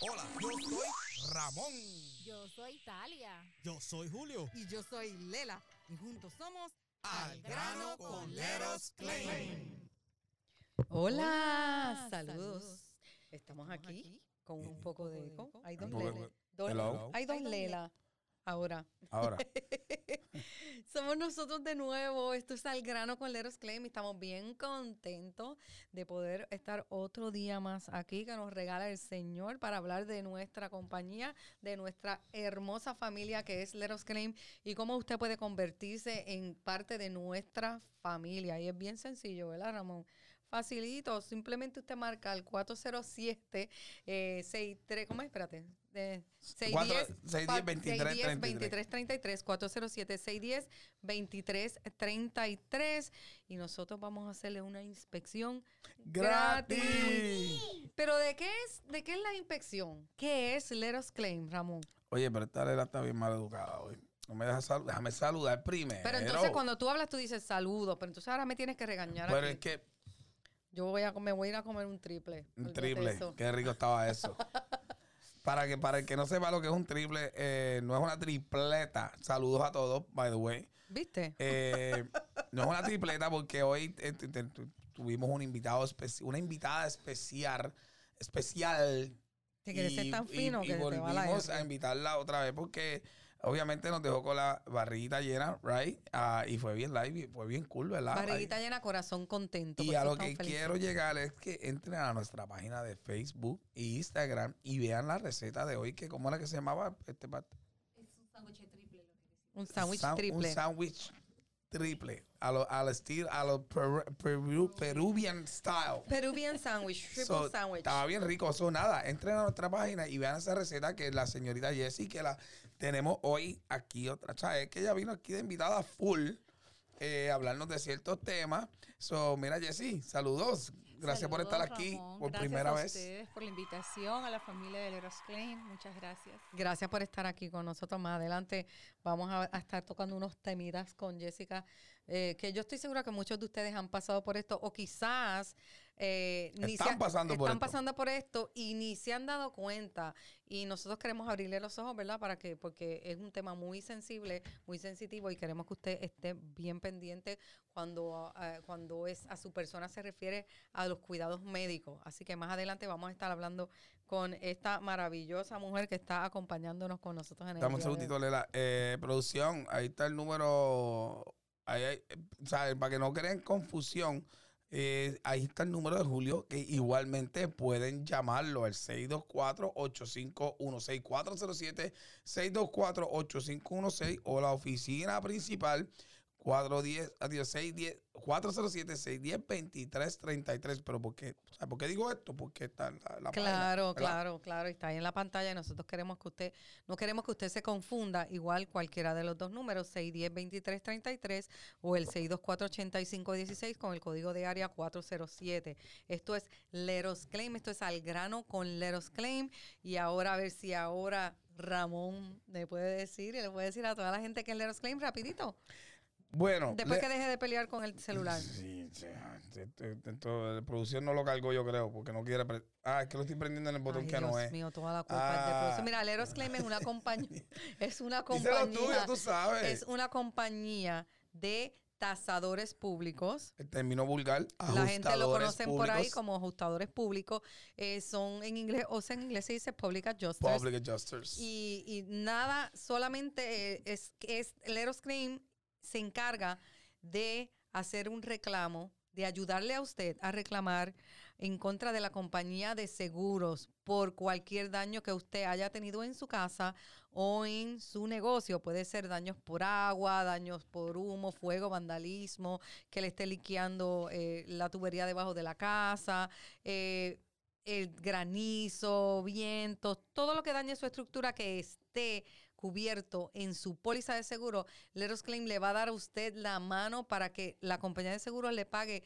Hola, yo soy Ramón. Yo soy Talia. Yo soy Julio. Y yo soy Lela. Y juntos somos Al grano con Leros Claim. Hola, saludos. Estamos aquí con un poco de eco. Hay dos Un poco de Lela. eco. Dos- Hello. Hay dos Lela. Ahora. Ahora, Somos nosotros de nuevo. Esto es Al grano con Leros Claim. y Estamos bien contentos de poder estar otro día más aquí que nos regala el Señor para hablar de nuestra compañía, de nuestra hermosa familia que es Leros Claim y cómo usted puede convertirse en parte de nuestra familia. Y es bien sencillo, ¿verdad, Ramón? Facilito, simplemente usted marca el 407 eh, 63, ¿cómo es? Espérate. De 610 610 23 33. 23 33 407 610 23 33 y nosotros vamos a hacerle una inspección gratis. Pero de qué es de qué es la inspección? ¿Qué es Let Us Claim, Ramón? Oye, pero esta Lela está bien mal educada hoy. No me deja sal- déjame saludar primero. Pero entonces cuando tú hablas tú dices saludos, pero entonces ahora me tienes que regañar Pero aquí. es que Yo voy a comer, voy a ir a comer un triple. un triple. Qué rico estaba eso. para que para el que no sepa lo que es un triple, eh, no es una tripleta. Saludos a todos, by the way. ¿Viste? Eh, no es una tripleta porque hoy eh, tu- tu- tu- tuvimos un invitado una invitada especial, especial. Te quieres ser tan fino y que te va la volvimos a invitarla otra vez porque obviamente nos dejó con la barriguita llena, right? Ah, y fue bien live, fue bien cool, ¿verdad? Barriguita llena, corazón contento. Y a lo que felices. quiero llegar es que entren a nuestra página de Facebook e Instagram y vean la receta de hoy, que cómo era que se llamaba este pat- Un sándwich Sam- triple. Un sándwich triple. A lo, al estilo, a lo peru- peru- Peruvian style. Peruvian sandwich, triple So, sandwich. Estaba bien rico. Eso nada, entren a nuestra página y vean esa receta que la señorita Jessie, que la tenemos hoy aquí otra. ¿sabes? que ella vino aquí de invitada full eh, a hablarnos de ciertos temas. So, mira, Jessie, saludos. Gracias por estar aquí Ramón. por Gracias primera a vez. ustedes por la invitación, a la familia de Leros Claim. Muchas gracias. Gracias por estar aquí con nosotros. Más adelante vamos a, a estar tocando unos temidas con Jessica, eh, que yo estoy segura que muchos de ustedes han pasado por esto, o quizás eh, ni Están se pasando por están esto. pasando por esto y ni se han dado cuenta. Y nosotros queremos abrirle los ojos, ¿verdad? Para que, porque es un tema muy sensible, muy sensitivo, y queremos que usted esté bien pendiente cuando, ah, cuando es a su persona se refiere a los cuidados médicos. Así que más adelante vamos a estar hablando con esta maravillosa mujer que está acompañándonos con nosotros en el Dame un segundito, Lela. Eh, producción, ahí está el número. Ahí hay- eh, para que no creen confusión, eh, ahí está el número de Julio, que igualmente pueden llamarlo al 624-8516. 407 624-8516 o la oficina principal 410, adiós, 610, 407 610 2333. Pero ¿por qué? O sea, ¿por qué digo esto? Porque está en la, la Claro, claro, claro, está ahí en la pantalla y nosotros queremos que usted, no queremos que usted se confunda, igual cualquiera de los dos números, 610-2333 o el 624-8516 con el código de área 407. Esto es Leros Claim, esto es al grano con Leros Claim y ahora a ver si ahora Ramón le puede decir y le puede decir a toda la gente que es Leros Claim rapidito, Bueno, después le- que deje de pelear con el celular. Sí, sí, ah, la producción no lo cargó, yo creo, porque no quiere. pre- Ah, es que lo estoy prendiendo en el botón Ay, que no Dios es. mío, toda la culpa es de Ah. producción. Mira, Leros Claim es una compañía, es una compañía, tuyo, tú sabes. es una compañía de tasadores públicos. El término vulgar. La gente lo conocen por ahí como ajustadores públicos. eh, son en inglés, o sea, en inglés se dice public adjusters. Public adjusters. Y, y nada, solamente eh, es, es Leros Claim se encarga de hacer un reclamo, de ayudarle a usted a reclamar en contra de la compañía de seguros por cualquier daño que usted haya tenido en su casa o en su negocio. Puede ser daños por agua, daños por humo, fuego, vandalismo, que le esté liqueando eh, la tubería debajo de la casa, eh, el granizo, vientos, todo lo que dañe su estructura que esté cubierto en su póliza de seguro, Leros Claim le va a dar a usted la mano para que la compañía de seguros le pague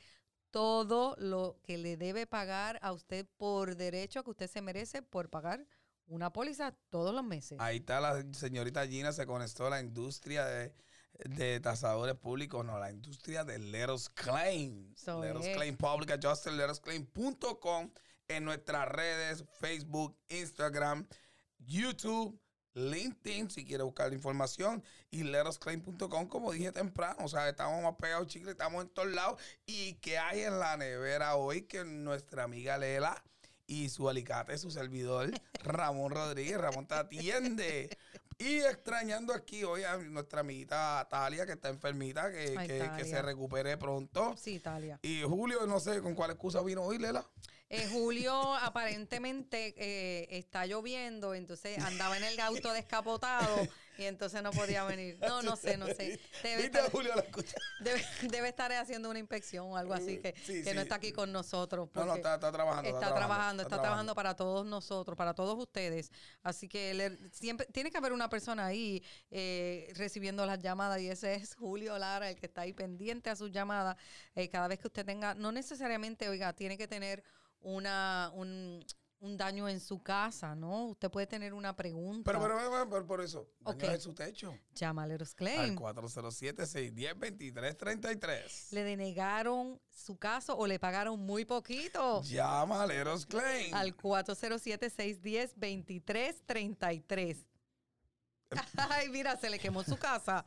todo lo que le debe pagar a usted por derecho que usted se merece por pagar una póliza todos los meses. Ahí está la señorita Gina, se conectó a la industria de, de tasadores públicos, no, la industria de Let Us Claim. So es. Claim, Public Adjuster, Let Us Claim.com. en nuestras redes, Facebook, Instagram, YouTube, LinkedIn, si quiere buscar la información, y letosclaim.com, como dije temprano. O sea, estamos más pegados, chicos, estamos en todos lados. ¿Y que hay en la nevera hoy? Que nuestra amiga Lela y su alicate, su servidor, Ramón Rodríguez. Ramón te atiende. Y extrañando aquí hoy a nuestra amiguita Talia, que está enfermita, que, Ay, que- que Talia. se recupere pronto. Sí, Italia. Y Julio, no sé con cuál excusa vino hoy, Lela. Eh, Julio aparentemente eh, está lloviendo, entonces andaba en el auto descapotado y entonces no podía venir. No, no sé, no sé. Debe ¿Viste a estar, Julio la escucha? debe, debe estar haciendo una inspección o algo así que, Sí, que sí. no está aquí con nosotros. No, no, está, está trabajando. Está, trabajando, está trabajando para todos nosotros, para todos ustedes. Así que le- siempre tiene que haber una persona ahí eh, recibiendo las llamadas y ese es Julio Lara, el que está ahí pendiente a sus llamadas. Eh, cada vez que usted tenga, no necesariamente, oiga, tiene que tener una un, un daño en su casa, ¿no? Usted puede tener una pregunta. Pero, pero, pero, pero por eso, Ok. daños en su techo. Llama a Leros Al Claim. 407-610-2333. Le denegaron su caso o le pagaron muy poquito. Llama a Leros Claim. al 407-610-2333. Ay, mira, se le quemó su casa.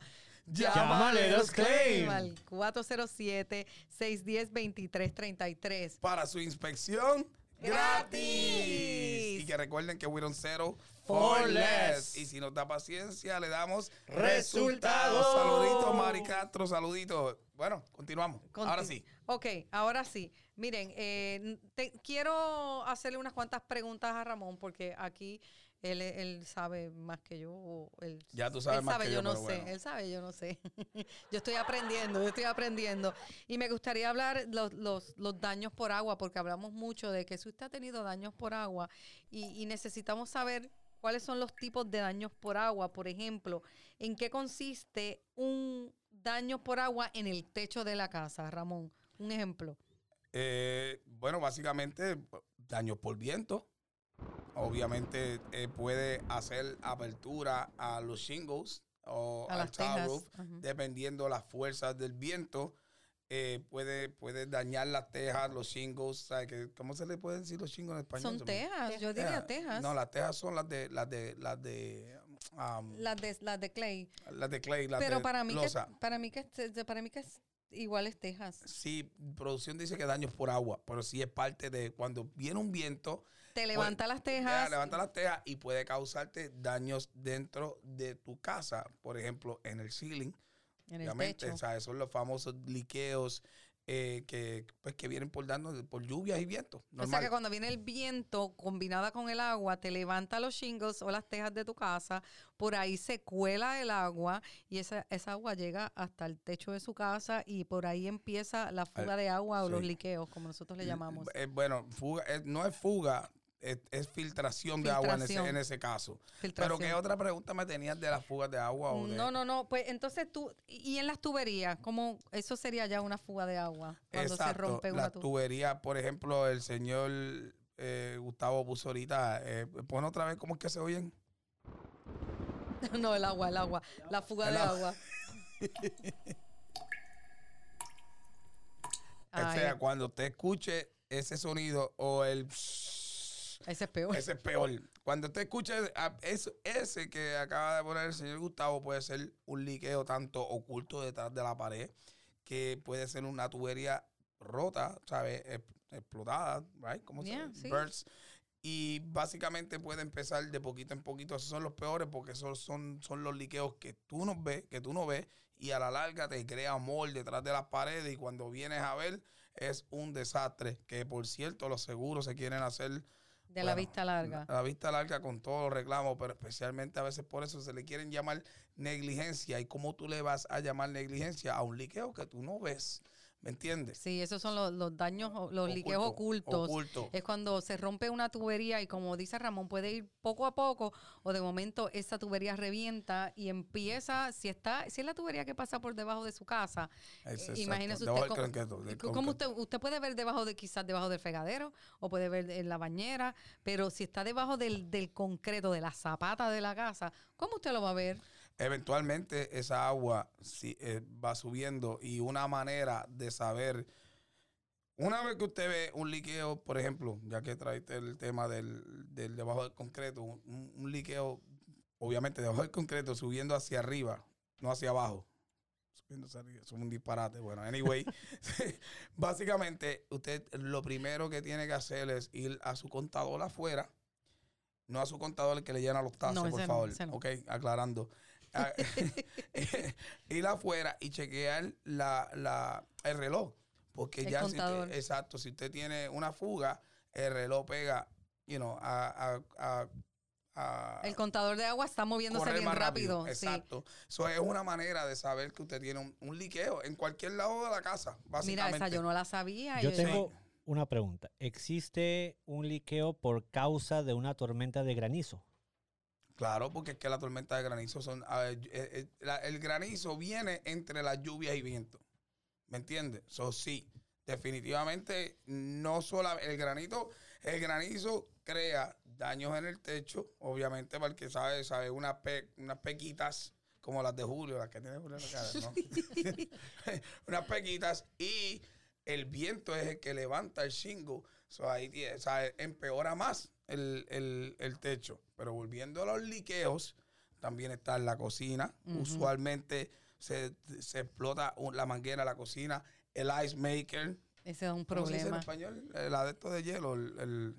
Llama a Leros Claim. Al 407-610-2333. Para su inspección ¡Gratis! Y que recuerden que we don't settle For less. Y si nos da paciencia, le damos Resultados. Saluditos, Mari Castro, saluditos. Bueno, continuamos. Ahora sí. Ok, ahora sí. Miren, eh, te- quiero hacerle unas cuantas preguntas a Ramón porque aquí él, él sabe más que yo. o él, Ya tú sabes él más sabe, que yo yo, no sé. bueno. Él sabe, yo no sé. yo estoy aprendiendo, yo estoy aprendiendo. Y me gustaría hablar los, los, los daños por agua porque hablamos mucho de que si usted ha tenido daños por agua y, y necesitamos saber cuáles son los tipos de daños por agua. Por ejemplo, en qué consiste un daño por agua en el techo de la casa, Ramón. Un ejemplo. Eh, bueno, básicamente, daños por viento. Obviamente eh, puede hacer apertura a los shingles o A al tile roof, Ujú. dependiendo las fuerzas del viento. eh, puede, puede dañar las tejas, los shingles. ¿sabe qué? ¿Cómo se le puede decir los shingles en español? Son tejas, yo diría Tejas. tejas. No, las tejas son las de las de las de um, las de las de clay. las de clay, las Pero de para mí que losa. para mí que para mí que es igual es tejas. Sí, producción dice que daños por agua, pero sí es parte de cuando viene un viento, Te levanta las ya, tejas. levanta las tejas y puede causarte daños dentro de tu casa, por ejemplo, en el ceiling, en el techo. o sea, son los famosos liqueos eh, que pues que vienen por dando por lluvias y vientos. O sea que cuando viene el viento combinada con el agua, te levanta los shingles o las tejas de tu casa, por ahí se cuela el agua y esa, esa agua llega hasta el techo de su casa y por ahí empieza la fuga de agua o los liqueos, como nosotros le llamamos. Eh, bueno, fuga, eh, no es fuga, es, es filtración de agua en ese, Filtración. en ese caso. Pero. ¿qué otra pregunta me tenías de las fugas de agua? O de- No, no, no. Pues entonces tú, y en las tuberías, ¿cómo eso sería ya una fuga de agua? Cuando se rompe una tubería. tubería, por ejemplo, el señor eh, Gustavo puso ahorita, eh, pon otra vez cómo es que se oyen. no, el agua, el agua. La fuga El de agua. agua. O sea, cuando usted escuche ese sonido o el ese es peor. ese es peor. Cuando usted escuche a- eso- ese que acaba de poner el señor Gustavo puede ser un liqueo tanto oculto detrás de la pared, que puede ser una tubería rota, ¿sabes? Ex- Explotada, right? ¿Cómo se dice? sí. Y básicamente puede empezar de poquito en poquito. Esos son los peores porque esos son, son los liqueos que tú no ves, que tú no ves, y a la larga te crea amor detrás de las paredes. Y cuando vienes a ver, es un desastre. Que por cierto, los seguros se quieren hacer De la vista larga. a la vista larga con todos los reclamos, pero especialmente a veces por eso se le quieren llamar negligencia. ¿Y cómo tú le vas a llamar negligencia a un liqueo que tú no ves? ¿Me entiendes? Sí, esos son los, los daños, los liqueos Oculto, ocultos. oculto. Es cuando se rompe una tubería y como dice Ramón, puede ir poco a poco o de momento esa tubería revienta y empieza, si está, si es la tubería que pasa por debajo de su casa, Es eh, imagínese Debajo usted del cómo- concreto, del ¿Cómo concreto. usted, usted puede ver debajo de quizás debajo del fregadero o puede ver en la bañera, pero si está debajo del, del concreto, de la zapata de la casa, ¿cómo usted lo va a ver? Eventualmente esa agua sí, eh, va subiendo y una manera de saber una vez que usted ve un liqueo, por ejemplo, ya que traiste el tema del, del debajo del concreto, un, un liqueo, obviamente debajo del concreto, subiendo hacia arriba, no hacia abajo. Subiendo hacia arriba, es un disparate. Bueno, anyway, básicamente, usted lo primero que tiene que hacer es ir a su contador afuera, no a su contador el que le llena los tazos, No, por favor. no. Ok, aclarando. Ah, ir afuera y chequear la, la, el reloj. Porque El ya si usted- exacto, si usted tiene una fuga, el reloj pega, you know, a, a- a- El contador de agua está moviéndose bien rápido. Exacto. Eso es una manera de saber que usted tiene un, un liqueo en cualquier lado de la casa, Mira, esa yo no la sabía. Yo tengo una pregunta. ¿Existe un liqueo por causa de una tormenta de granizo? Claro, porque es que la tormenta de granizo son. eh, eh, el granizo viene entre las lluvias y viento. ¿Me entiendes? Eso sí, definitivamente no solo el granito, el granizo crea daños en el techo, obviamente, para el que sabe, sabe, unas, pe- unas pequitas como las de Julio, las que tiene Julio en la cara, ¿no? unas pequitas y el viento es el que levanta el shingle. So, ahí o empeora más el, el- el techo. Pero volviendo a los liqueos, también está en la cocina. Usualmente se, se explota un- la manguera de la cocina, el ice maker. Ese es un ¿Cómo se dice en problema. español? El adepto de hielo. El, el-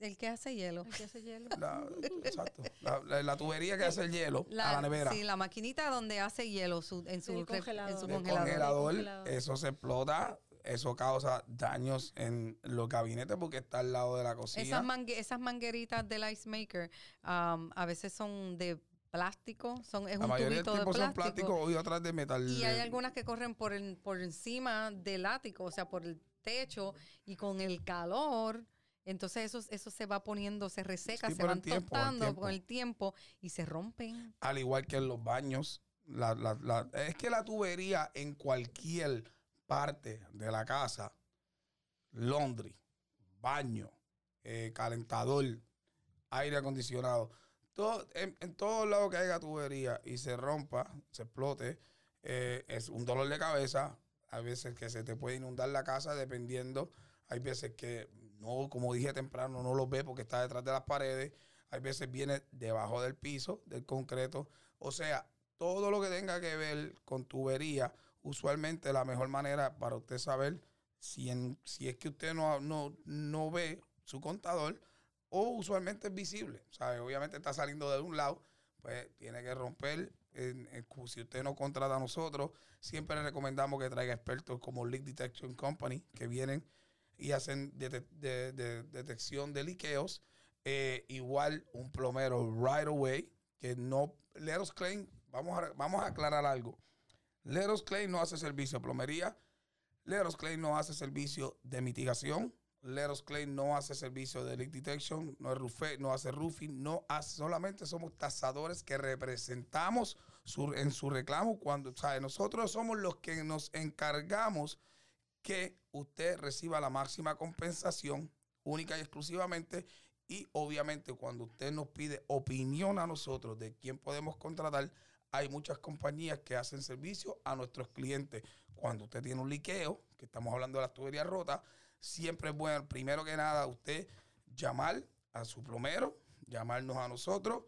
El que hace hielo. El que hace hielo. la, exacto. La, la- la tubería que hace el hielo a la nevera. Sí, la maquinita donde hace hielo su- en, su El re- en congelador. su el congelador. congelador, Congelador. eso se explota, eso causa daños en los gabinetes porque está al lado de la cocina. Esas, mangue- esas mangueritas del ice maker um, a veces son de plástico, son, es la un mayoría del tubito de plástico. son y otras de metal. Y hay algunas que corren por, el, por encima del ático, o sea, por el techo, y con el calor, entonces eso, eso se va poniendo, se reseca, Sí, se van tiempo, el tostando con el tiempo y se rompen. Al igual que en los baños. la- la- la- es que la tubería en cualquier parte de la casa, laundry, baño, eh, calentador, aire acondicionado, todo, en, todos lados que haya tubería y se rompa, se explote, eh, es un dolor de cabeza. Hay veces que se te puede inundar la casa dependiendo. Hay veces que no, como dije temprano, no lo ve porque está detrás de las paredes. Hay veces viene debajo del piso, del concreto. O sea, todo lo que tenga que ver con tubería, usualmente la mejor manera para usted saber si, en- si es que usted no, no, no ve su contador o usualmente es visible. ¿sabe? Obviamente está saliendo de un lado, pues tiene que romper. si usted no contrata a nosotros, siempre le recomendamos que traiga expertos como Leak Detection Company, que vienen y hacen dete- de- de- detección de liqueos. Eh, igual un plomero right away, que no, Let Claim, vamos vamos a aclarar algo. Let Us Claim no hace servicio de plomería, Let Us Claim no hace servicio de mitigación, Let Us Claim no hace servicio de leak detection, no, es no hace roofing, no hace, solamente somos tasadores que representamos su- en su reclamo cuando, o nosotros somos los que nos encargamos que usted reciba la máxima compensación única y exclusivamente y obviamente cuando usted nos pide opinión a nosotros de quién podemos contratar, hay muchas compañías que hacen servicio a nuestros clientes. Cuando usted tiene un liqueo, que estamos hablando de las tuberías rotas, siempre es bueno, primero que nada, usted llamar a su plomero, llamarnos a nosotros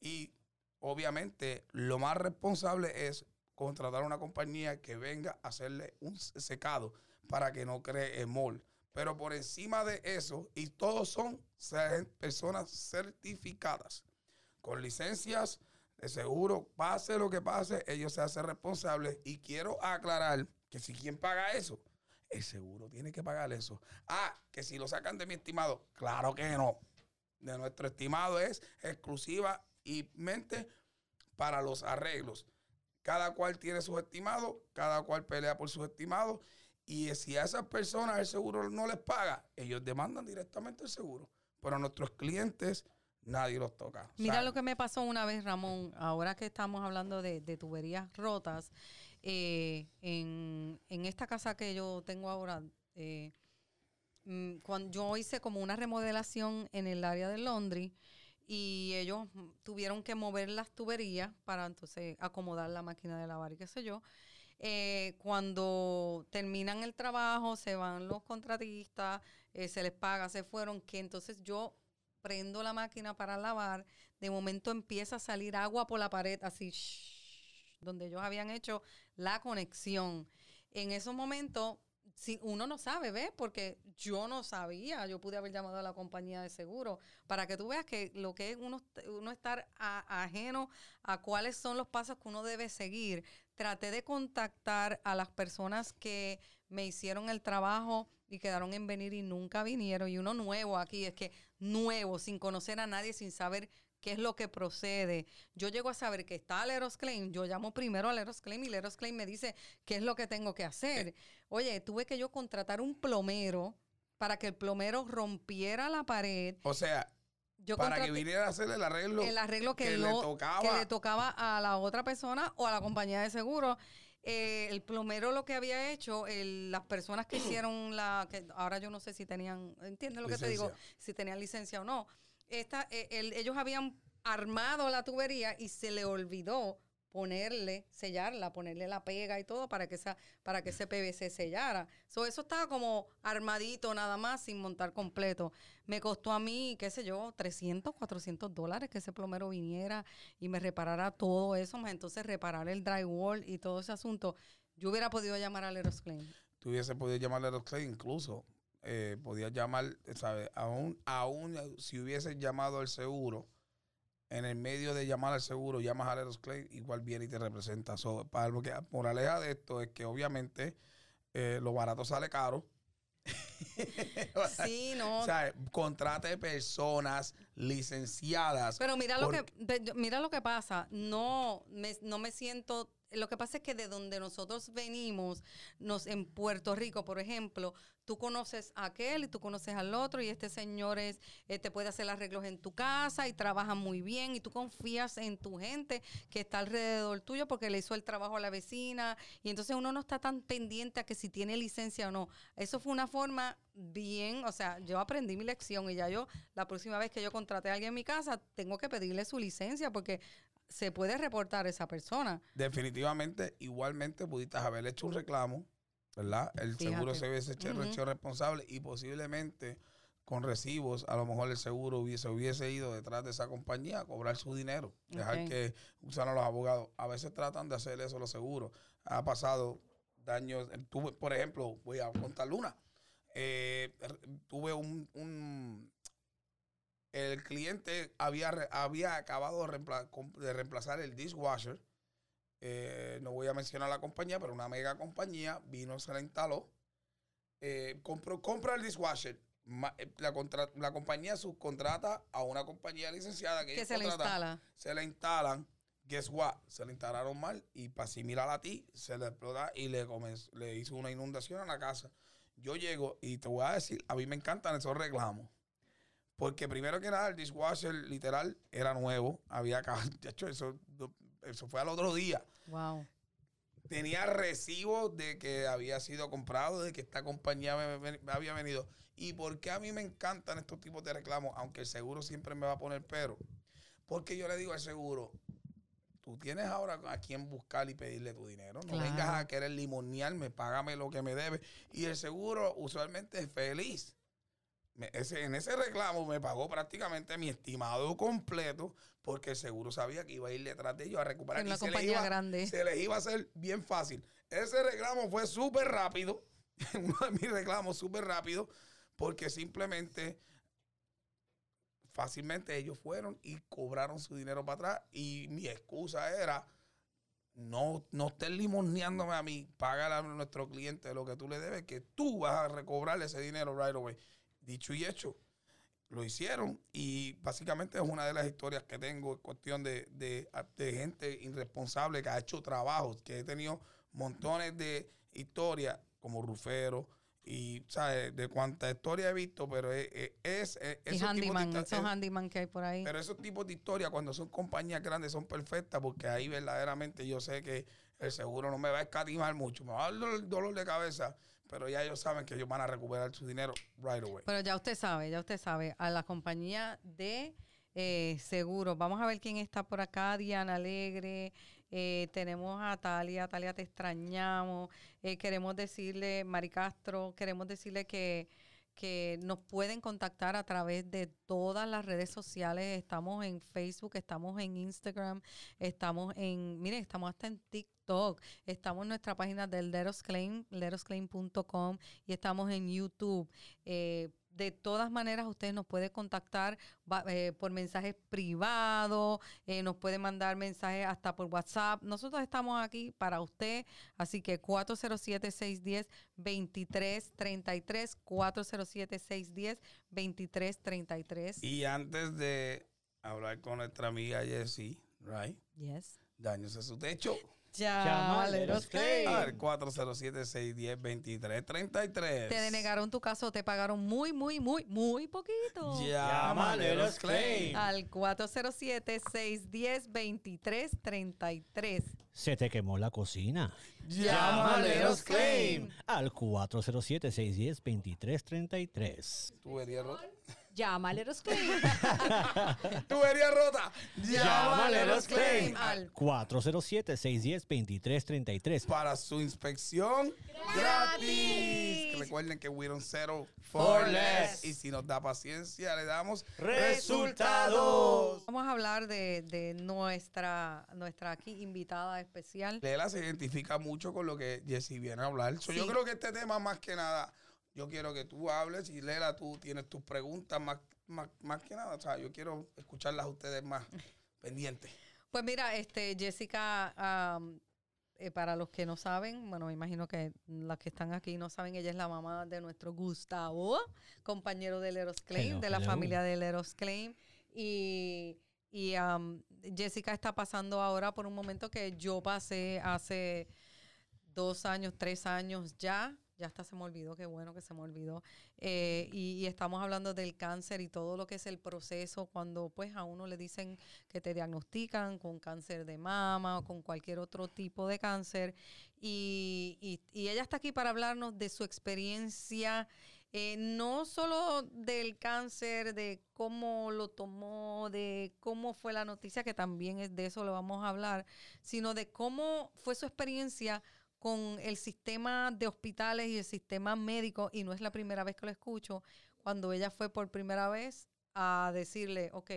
y obviamente lo más responsable es contratar a una compañía que venga a hacerle un secado para que no cree mol. Pero por encima de eso, y todos son personas certificadas, con licencias de seguro, pase lo que pase, ellos se hacen responsables. Y quiero aclarar que si quien paga eso, el seguro tiene que pagar eso. Ah, que si lo sacan de mi estimado, claro que no. De nuestro estimado es exclusiva y mente para los arreglos. Cada cual tiene sus estimados, cada cual pelea por sus estimados. Y si a esas personas el seguro no les paga, ellos demandan directamente el seguro. Pero a nuestros clientes nadie los toca. Mira lo que me pasó una vez, Ramón, ahora que estamos hablando de, de tuberías rotas, eh, en, en esta casa que yo tengo ahora, eh, mm, cuando yo hice como una remodelación en el área de Londres y ellos tuvieron que mover las tuberías para entonces acomodar la máquina de lavar y qué sé yo. Eh, cuando terminan el trabajo, se van los contratistas, eh, se les paga, se fueron, que entonces yo prendo la máquina para lavar, de momento empieza a salir agua por la pared, así, shhh, donde ellos habían hecho la conexión. En esos momentos, si uno no sabe, ¿ves? Porque yo no sabía, yo pude haber llamado a la compañía de seguro, para que tú veas que lo que es uno, uno estar a- ajeno a cuáles son los pasos que uno debe seguir. Traté de contactar a las personas que me hicieron el trabajo y quedaron en venir y nunca vinieron. Y uno nuevo aquí, es que nuevo, sin conocer a nadie, sin saber qué es lo que procede. Yo llego a saber que está Leros Claim, yo llamo primero a Leros Claim y Leros Claim me dice qué es lo que tengo que hacer. Oye, tuve que yo contratar un plomero para que el plomero rompiera la pared. O sea, Yo para que viniera a hacer el arreglo. el arreglo que, que le tocaba. que le tocaba a la otra persona o a la compañía de seguro. Eh, el plomero lo que había hecho, el- las personas que hicieron la, que ahora yo no sé si tenían, ¿entiendes lo que te digo? Si tenían licencia o no. Esta, eh, el- ellos habían armado la tubería y se le olvidó ponerle, sellarla, ponerle la pega y todo para que esa, para que ese PVC sellara. So, eso estaba como armadito nada más sin montar completo. Me costó a mí, qué sé yo, 300, 400 dólares que ese plomero viniera y me reparara todo eso, más entonces reparar el drywall y todo ese asunto. Yo hubiera podido llamar al Eros Claim. tú hubiese podido llamarle a los claims, incluso eh, podías llamar, ¿sabes? Aún, aún si hubiese llamado al seguro, en el medio de llamar al seguro, llamas a Leros Claim, igual viene y te representa. So, para lo que moraleja de esto es que obviamente eh, lo barato sale caro. Sí, no. O sea, contrate personas licenciadas. Pero mira lo que Porque- mira lo que pasa. No me, no me siento. Lo que pasa es que de donde nosotros venimos, nos en Puerto Rico, por ejemplo, tú conoces a aquel y tú conoces al otro y este señor es, eh, te puede hacer arreglos en tu casa y trabaja muy bien y tú confías en tu gente que está alrededor tuyo porque le hizo el trabajo a la vecina y entonces uno no está tan pendiente a que si tiene licencia o no. Eso fue una forma bien, o sea, yo aprendí mi lección y ya yo la próxima vez que yo contrate a alguien en mi casa tengo que pedirle su licencia porque se puede reportar esa persona. definitivamente, igualmente pudiste haber hecho un reclamo, ¿verdad? El seguro se hubiese hecho hecho responsable y posiblemente con recibos, a lo mejor el seguro hubiese, hubiese ido detrás de esa compañía a cobrar su dinero. Dejar Ok. que usaran los abogados. A veces tratan de hacer eso los seguros. Ha pasado daños. Tuve, por ejemplo, voy a contar una. Eh, tuve un, un- el cliente había, había acabado de, reempla- com- de reemplazar el dishwasher. Eh, no voy a mencionar la compañía, pero una mega compañía vino, se la instaló. Eh, compró, compra el dishwasher. Ma- eh, La, contra- la compañía subcontrata a una compañía licenciada que, Que se contratan, instala. Se la instalan. Guess what? Se la instalaron mal y para asimilar a ti, se le explota y le, comenzó- le hizo una inundación a la casa. Yo llego y te voy a decir, a mí me encantan esos reclamos. Porque primero que nada, el dishwasher literal era nuevo. Había hecho, eso, eso fue al otro día. Wow. Tenía recibo de que había sido comprado, de que esta compañía me- me- me había venido. ¿Y por qué a mí me encantan estos tipos de reclamos? Aunque el seguro siempre me va a poner pero. Porque yo le digo al seguro, tú tienes ahora a quién buscar y pedirle tu dinero. No Claro. vengas a querer limonearme, págame lo que me debe. Y el seguro usualmente es feliz. Me- ese- en ese reclamo me pagó prácticamente mi estimado completo porque el seguro sabía que iba a ir detrás de ellos a recuperar. En y una se les compañía iba- grande. Se les iba a hacer bien fácil. Ese reclamo fue súper rápido. Uno de mis reclamos súper rápido porque simplemente fácilmente ellos fueron y cobraron su dinero para atrás y mi excusa era no, no estés limoneándome a mí, págale a nuestro cliente lo que tú le debes, que tú vas a recobrarle ese dinero right away. Dicho y hecho, lo hicieron y básicamente es una de las historias que tengo en cuestión de, de, de gente irresponsable que ha hecho trabajos, que he tenido montones de historias como Rufero y, ¿sabes? De cuánta historia he visto, pero es... es, es- Y esos tipos de handyman, esos es- handyman que hay por ahí. pero esos tipos de historias, cuando son compañías grandes, son perfectas porque ahí verdaderamente yo sé que el seguro no me va a escatimar mucho. Me va a dar dolor de cabeza, pero ya ellos saben que ellos van a recuperar su dinero right away. Pero ya usted sabe, ya usted sabe, a la compañía de eh, seguros. Vamos a ver quién está por acá. Diana Alegre, Eh, tenemos a Talia, Talia, te extrañamos. Eh, queremos decirle, Mari Castro, queremos decirle que, que nos pueden contactar a través de todas las redes sociales. Estamos en Facebook, estamos en Instagram, estamos en, miren, estamos hasta en TikTok, estamos en nuestra página del Let Us Claim, letosclaim.com y estamos en YouTube. Eh, de todas maneras, usted nos puede contactar eh, por mensajes privados, eh, nos puede mandar mensajes hasta por WhatsApp. Nosotros estamos aquí para usted, así que 407-610-2333, 407-610-2333. Y antes de hablar con nuestra amiga Jessie, right? Yes. Daños a su techo. Llámale. Al 407-610-2333. Te denegaron tu caso, te pagaron muy, muy, muy, muy poquito. Llámale los claim. Al 407-610-2333. Se te quemó la cocina. Llámale los claim. Al 407-610-2333. Tubería rota. Llámale los Claim. Tubería rota. Llámale los claim. Al 407-610-2333. Para su inspección gratis. Recuerden que we don't settle for less. less. Y si nos da paciencia, le damos Resultados. Vamos a hablar de, de nuestra, nuestra aquí invitada especial. Lela se identifica mucho con lo que Jessy viene a hablar. So, Yo creo que este tema, más que nada, yo quiero que tú hables y Lela, tú tienes tus preguntas más, más, más que nada. O sea, yo quiero escucharlas a ustedes más pendientes. Pues mira, este Jessica, am, eh, para los que no saben, bueno, me imagino que las que están aquí no saben, ella es la mamá de nuestro Gustavo, compañero de Leros Claim, Hello, de la hello. familia de Leros Claim. Y, y am, Jessica está pasando ahora por un momento que yo pasé hace dos años, tres años ya. Ya hasta se me olvidó, qué bueno que se me olvidó. Eh, y, estamos hablando del cáncer y todo lo que es el proceso cuando pues a uno le dicen que te diagnostican con cáncer de mama o con cualquier otro tipo de cáncer. Y, y- y ella está aquí para hablarnos de su experiencia, eh, no solo del cáncer, de cómo lo tomó, de cómo fue la noticia, que también es de eso lo vamos a hablar, sino de cómo fue su experiencia con el sistema de hospitales y el sistema médico, y no es la primera vez que lo escucho, cuando ella fue por primera vez a decirle, ok,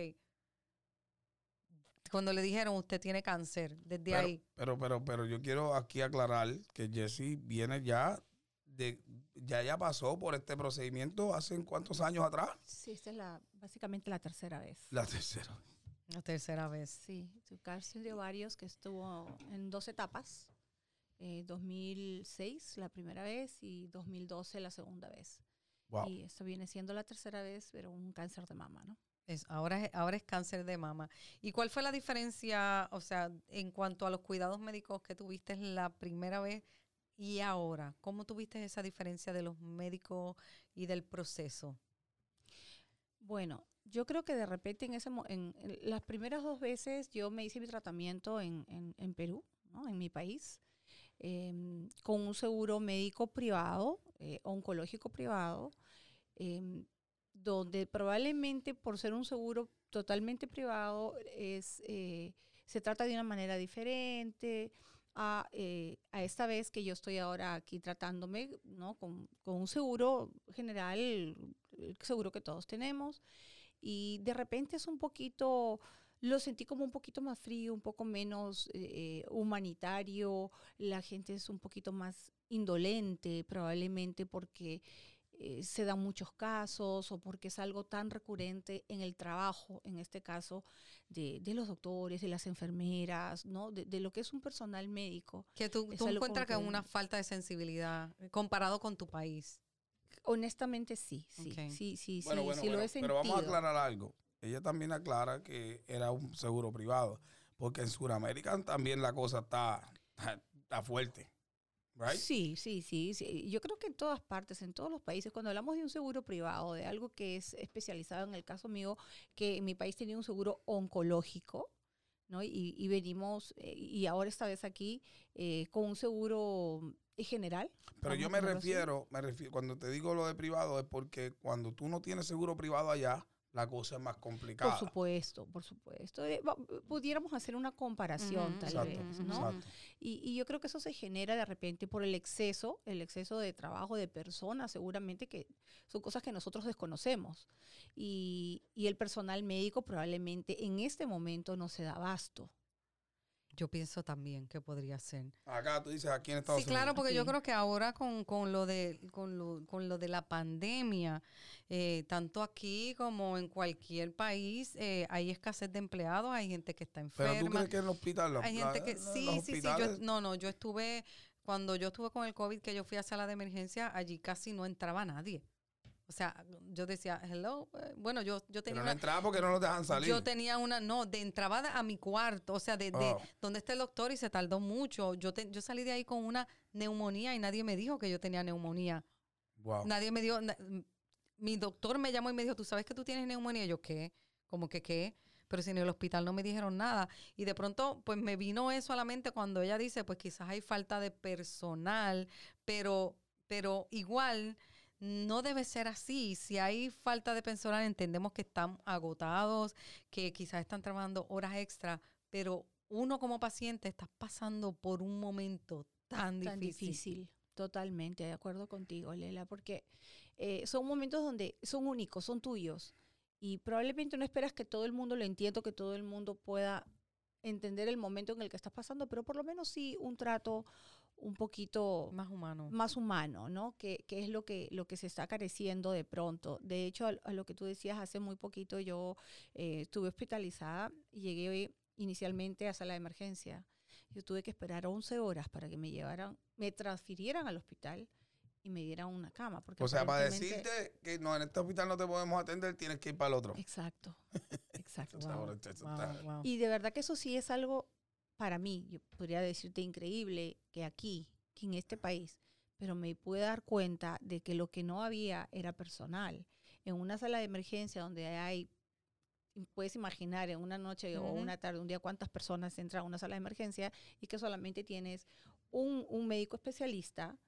cuando le dijeron usted tiene cáncer, desde Pero, ahí. pero, pero, pero yo quiero aquí aclarar que Jessy viene ya de, ya ya pasó por este procedimiento hace cuántos años atrás. Sí, esta es la, básicamente la tercera vez. La tercera. La tercera vez. Sí, su cáncer de ovarios que estuvo en dos etapas. Eh, 2006 la primera vez y 2012 la segunda vez. Wow. Y esto viene siendo la tercera vez, pero un cáncer de mama, ¿no? Es, ahora, es, ahora es cáncer de mama. ¿Y cuál fue la diferencia, o sea, en cuanto a los cuidados médicos que tuviste la primera vez y ahora? ¿Cómo tuviste esa diferencia de los médicos y del proceso? Bueno, yo creo que de repente en, ese, en, en las primeras dos veces yo me hice mi tratamiento en, en, en Perú, ¿no? en mi país, em, con un seguro médico privado, eh, oncológico privado, em, donde probablemente por ser un seguro totalmente privado es, eh, se trata de una manera diferente a, eh, a esta vez que yo estoy ahora aquí tratándome ¿no? con, con un seguro general, el seguro que todos tenemos, y de repente es un poquito, lo sentí como un poquito más frío, un poco menos eh, humanitario, la gente es un poquito más indolente, probablemente porque eh, se dan muchos casos o porque es algo tan recurrente en el trabajo, en este caso, de, de los doctores, de las enfermeras, ¿no? De, de lo que es un personal médico. Que tú, tú encuentras que es una falta de sensibilidad eh, comparado con tu país. Honestamente sí, sí, sí, sí, Bueno, sí, bueno, sí lo he sentido. pero vamos a aclarar algo. Ella también aclara que era un seguro privado, porque en Sudamérica también la cosa está, está fuerte. Right? Sí, sí, sí, sí. Yo creo que en todas partes, en todos los países, cuando hablamos de un seguro privado, de algo que es especializado, en el caso mío, que en mi país tenía un seguro oncológico, ¿no? Y, y venimos, eh, y ahora esta vez aquí, eh, con un seguro general. Pero yo me así. refiero, me refiero, cuando te digo lo de privado es porque cuando tú no tienes seguro privado allá, la cosa es más Por complicada. supuesto, por supuesto. Eh, pudiéramos hacer una comparación tal Exacto, vez, ¿no? exacto. Y, y yo creo que eso se genera de repente por el exceso, el exceso de trabajo de personas, seguramente que son cosas que nosotros desconocemos. Y, y el personal médico probablemente en este momento no se da abasto. Yo pienso también que podría ser. Acá tú dices aquí en Estados Sí, claro, Unidos. porque yo creo que ahora con, con lo de con lo, con lo de la pandemia, eh, tanto aquí como en cualquier país, eh, hay escasez de empleados, hay gente que está Pero tú enferma. crees que en el hospital, la- Hay gente que la- sí, los sí, sí. Yo, no, no, yo estuve cuando yo estuve con el COVID que yo fui a sala de emergencia, allí casi no entraba nadie. O sea, yo decía, hello, eh, bueno, yo, yo Pero tenía no una, entraba porque no los dejan salir. yo tenía una, no, de entrada a mi cuarto, o sea, de, de Oh. donde está el doctor y se tardó mucho. Yo, te- yo salí de ahí con una neumonía y nadie me dijo que yo tenía neumonía. Wow. Nadie me dio, na- mi doctor me llamó y me dijo, ¿tú sabes que tú tienes neumonía? Y yo, ¿qué? Como que qué? Pero si en el hospital no me dijeron nada. Y de pronto, pues me vino eso a la mente cuando ella dice, pues quizás hay falta de personal, pero, pero igual no debe ser así. Si hay falta de personal, entendemos que están agotados, que quizás están trabajando horas extra, pero uno como paciente está pasando por un momento tan difícil. Tan difícil. Totalmente, de acuerdo contigo, Lela, porque eh, son momentos donde son únicos, son tuyos. Y probablemente no esperas que todo el mundo lo entienda, que todo el mundo pueda entender el momento en el que estás pasando, pero por lo menos sí un trato un poquito Más humano. más humano, ¿no? Que, que es lo que, lo que se está careciendo de pronto. De hecho, a, a lo que tú decías hace muy poquito, yo eh, estuve hospitalizada y llegué inicialmente a sala de emergencia. Yo tuve que esperar 11 horas para que me llevaran, me transfirieran al hospital y me dieran una cama. Porque O sea, para decirte que no, en este hospital no te podemos atender, tienes que ir para el otro. Exacto, exacto. Está- Wow, wow. Y de verdad que eso sí es algo para mí, yo podría decirte increíble que aquí, que en este país, pero me pude dar cuenta de que lo que no había era personal. En una sala de emergencia donde hay, puedes imaginar en una noche o Ujú. una tarde, un día, cuántas personas entran a una sala de emergencia y que solamente tienes un, un médico especialista,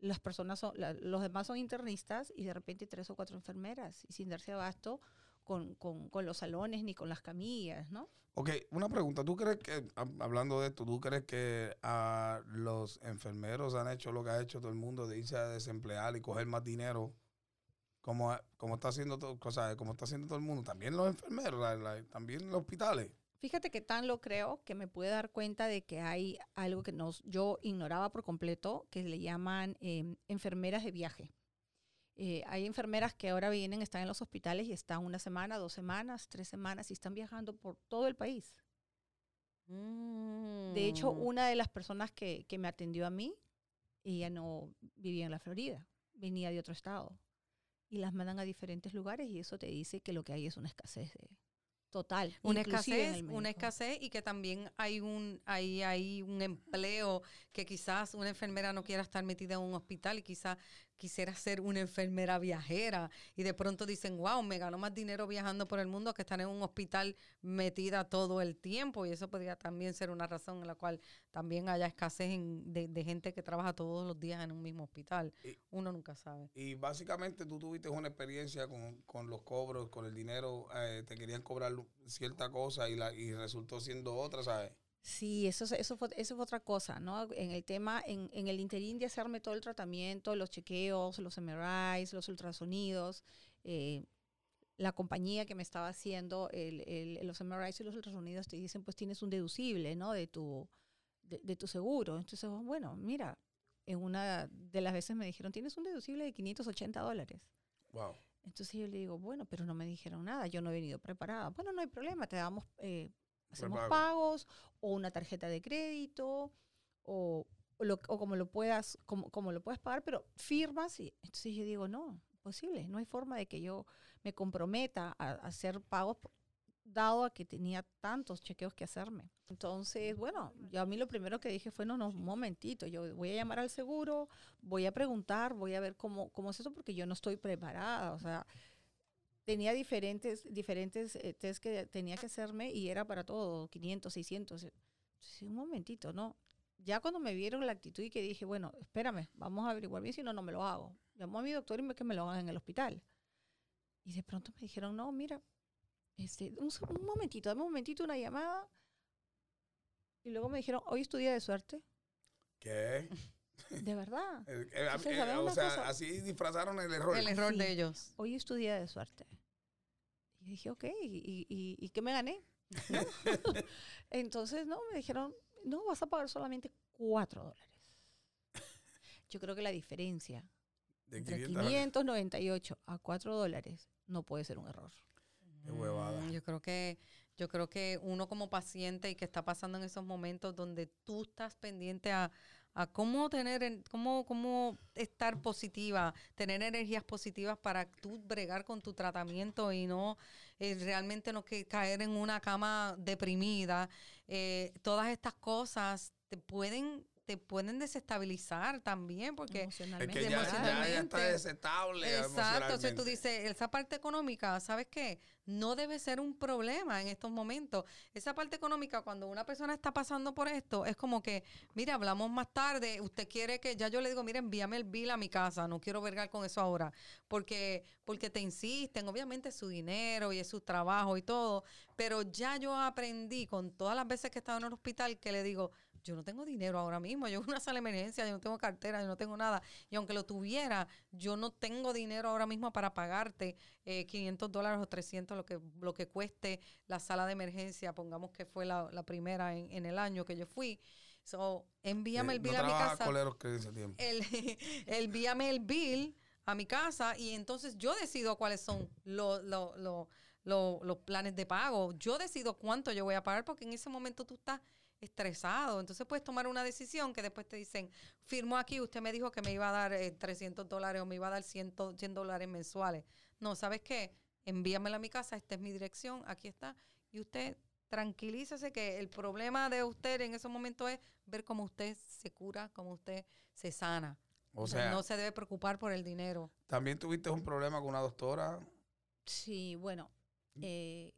las personas son, la- los demás son internistas y de repente tres o cuatro enfermeras y sin darse abasto con, con, con los salones ni con las camillas, ¿no? Ok, una pregunta. ¿Tú crees que, hab- hablando de esto, tú crees que a los enfermeros han hecho lo que ha hecho todo el mundo de irse a desemplear y coger más dinero? Como, como está haciendo todo, o sea, como está haciendo todo el mundo. También los enfermeros, también los hospitales. Fíjate que tan lo creo que me pude dar cuenta de que hay algo que nos, yo ignoraba por completo, que le llaman em, enfermeras de viaje. Eh, hay enfermeras que ahora vienen, están en los hospitales y están una semana, dos semanas, tres semanas y están viajando por todo el país. De hecho, Mm. una de las personas que, que me atendió a mí, ella no vivía en la Florida, venía de otro estado. Y las mandan a diferentes lugares y eso te dice que lo que hay es una escasez de- total. una escasez, una escasez y que también hay un hay, hay un empleo que quizás una enfermera no quiera estar metida en un hospital y quizás quisiera ser una enfermera viajera y de pronto dicen, wow, me gano más dinero viajando por el mundo que estar en un hospital metida todo el tiempo y eso podría también ser una razón en la cual también haya escasez en- de, de gente que trabaja todos los días en un mismo hospital. Y- Uno nunca sabe. Y básicamente tú tuviste una experiencia con, con los cobros, con el dinero, eh, te querían cobrar cierta cosa y, la, y resultó siendo otra, ¿sabes? Sí, eso, es- eso, fue, eso fue otra cosa, ¿no? En el tema, en, en el interín de hacerme todo el tratamiento, los chequeos, los MRIs, los ultrasonidos, eh, la compañía que me estaba haciendo el, el- los MRIs y los ultrasonidos te dicen, pues tienes un deducible, ¿no? De tu, de, de tu seguro. Entonces, bueno, mira, en una de las veces me dijeron, tienes un deducible de 580 dólares. Wow. Entonces yo le digo, bueno, pero no me dijeron nada, yo no he venido preparada. Bueno, no hay problema, te damos, eh, hacemos Prepago. pagos o una tarjeta de crédito o, o lo, o como lo puedas, como, como lo puedas pagar, pero firmas y entonces yo digo, no, posible, no hay forma de que yo me comprometa a, a hacer pagos dado a que tenía tantos chequeos que hacerme. Entonces, bueno, yo a mí lo primero que dije fue, no, no, un momentito, yo voy a llamar al seguro, voy a preguntar, voy a ver cómo, cómo es eso, porque yo no estoy preparada, o sea, tenía diferentes, diferentes eh, test que tenía que hacerme y era para todo, 500, 600. Sí, un momentito, ¿no? Ya cuando me vieron la actitud y que dije, bueno, espérame, vamos a averiguar bien, si no, no me lo hago. Llamo a mi doctor y me, que me lo hagan en el hospital. Y de pronto me dijeron, no, mira, este, un, un momentito, dame un momentito, una llamada. Y luego me dijeron, hoy es tu día de suerte. ¿Qué? De verdad. Eh, eh, eh, ¿sabes o sea, cosa? así disfrazaron el error. El error Sí. de ellos. Hoy es tu día de suerte. Y dije, ok, ¿y, y, y qué me gané? ¿No? Entonces, no, me dijeron, no, vas a pagar solamente cuatro dólares. Yo creo que la diferencia De entre 500 a- 598 a 4 dólares no puede ser un error. Qué huevada. Mm, Yo creo que yo creo que uno como paciente y que está pasando en esos momentos donde tú estás pendiente a, a cómo tener, en- cómo, cómo estar positiva, tener energías positivas para tú bregar con tu tratamiento y no eh, realmente no que caer en una cama deprimida. Eh, todas estas cosas te pueden te pueden desestabilizar también porque Es Emocionalmente. que ya, ya, ya está emocionalmente. desestable. Exacto, si tú emocionalmente. dices, esa parte económica, ¿sabes qué? No debe ser un problema en estos momentos. Esa parte económica, cuando una persona está pasando por esto, es como que, mire, hablamos más tarde, usted quiere que, ya yo le digo, mire, envíame el bill a mi casa, no quiero vergar con eso ahora, porque, porque te insisten, obviamente es su dinero y es su trabajo y todo, pero ya yo aprendí con todas las veces que he estado en el hospital que le digo, yo no tengo dinero ahora mismo, yo en una sala de emergencia, yo no tengo cartera, yo no tengo nada. Y aunque lo tuviera, yo no tengo dinero ahora mismo para pagarte eh, 500 dólares o 300, lo que, lo que cueste la sala de emergencia, pongamos que fue la, la primera en, en el año que yo fui. So, envíame Eh, el bill no a mi casa que dice tiempo. el, el envíame el bill a mi casa y entonces yo decido cuáles son los, los, los, los- los planes de pago. Yo decido cuánto yo voy a pagar porque en ese momento tú estás estresado. Entonces puedes tomar una decisión que después te dicen, firmo aquí, usted me dijo que me iba a dar eh, 300 dólares o me iba a dar 100, 100 dólares mensuales. No, ¿sabes qué? Envíamela a mi casa, esta es mi dirección, aquí está. Y usted tranquilícese que el problema de usted en ese momento es ver cómo usted se cura, cómo usted se sana. O sea, no se debe preocupar por el dinero. también tuviste un problema con una doctora. Sí, bueno, eh,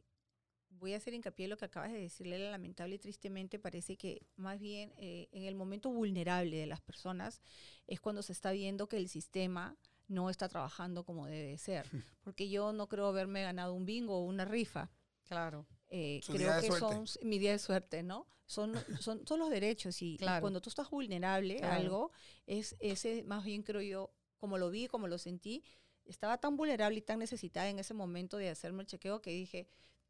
voy a hacer hincapié en lo que acabas de decirle. Lamentable y tristemente parece que más bien eh, en el momento vulnerable de las personas es cuando se está viendo que el sistema no está trabajando como debe ser. Porque yo no creo haberme ganado un bingo o una rifa. Claro. Eh, creo que suerte. son mi día de suerte, ¿no? Son, son, son los derechos y, y Claro. cuando tú estás vulnerable a Claro. algo, es ese más bien creo yo, como lo vi, como lo sentí, estaba tan vulnerable y tan necesitada en ese momento de hacerme el chequeo que dije,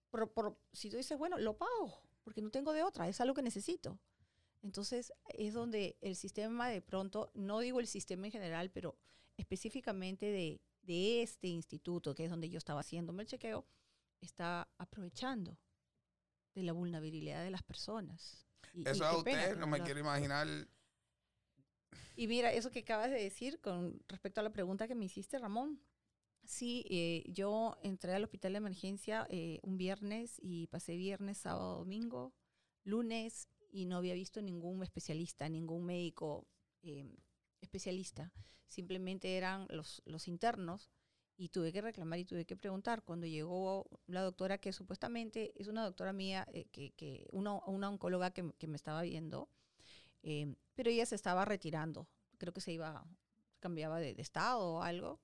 por, por- si tú dices, bueno, lo pago, porque no tengo de otra, es algo que necesito. Entonces es donde el sistema de pronto, no digo el sistema en general, pero específicamente de, de este instituto, que es donde yo estaba haciéndome el chequeo, está aprovechando de la vulnerabilidad de las personas. Y- y Eso qué a pena usted, que no me quiero imaginar. y mira, eso que acabas de decir con respecto a la pregunta que me hiciste, Ramón. Sí, eh, yo entré al hospital de emergencia eh, un viernes y pasé viernes, sábado, domingo, lunes y no había visto ningún especialista, ningún médico eh, especialista. Simplemente eran los, internos y tuve que reclamar y tuve que preguntar. Cuando llegó la doctora, que supuestamente es una doctora mía, eh, que, que una, una oncóloga que, que me estaba viendo, eh, pero ella se estaba retirando. Creo que se iba, cambiaba de, de estado o algo.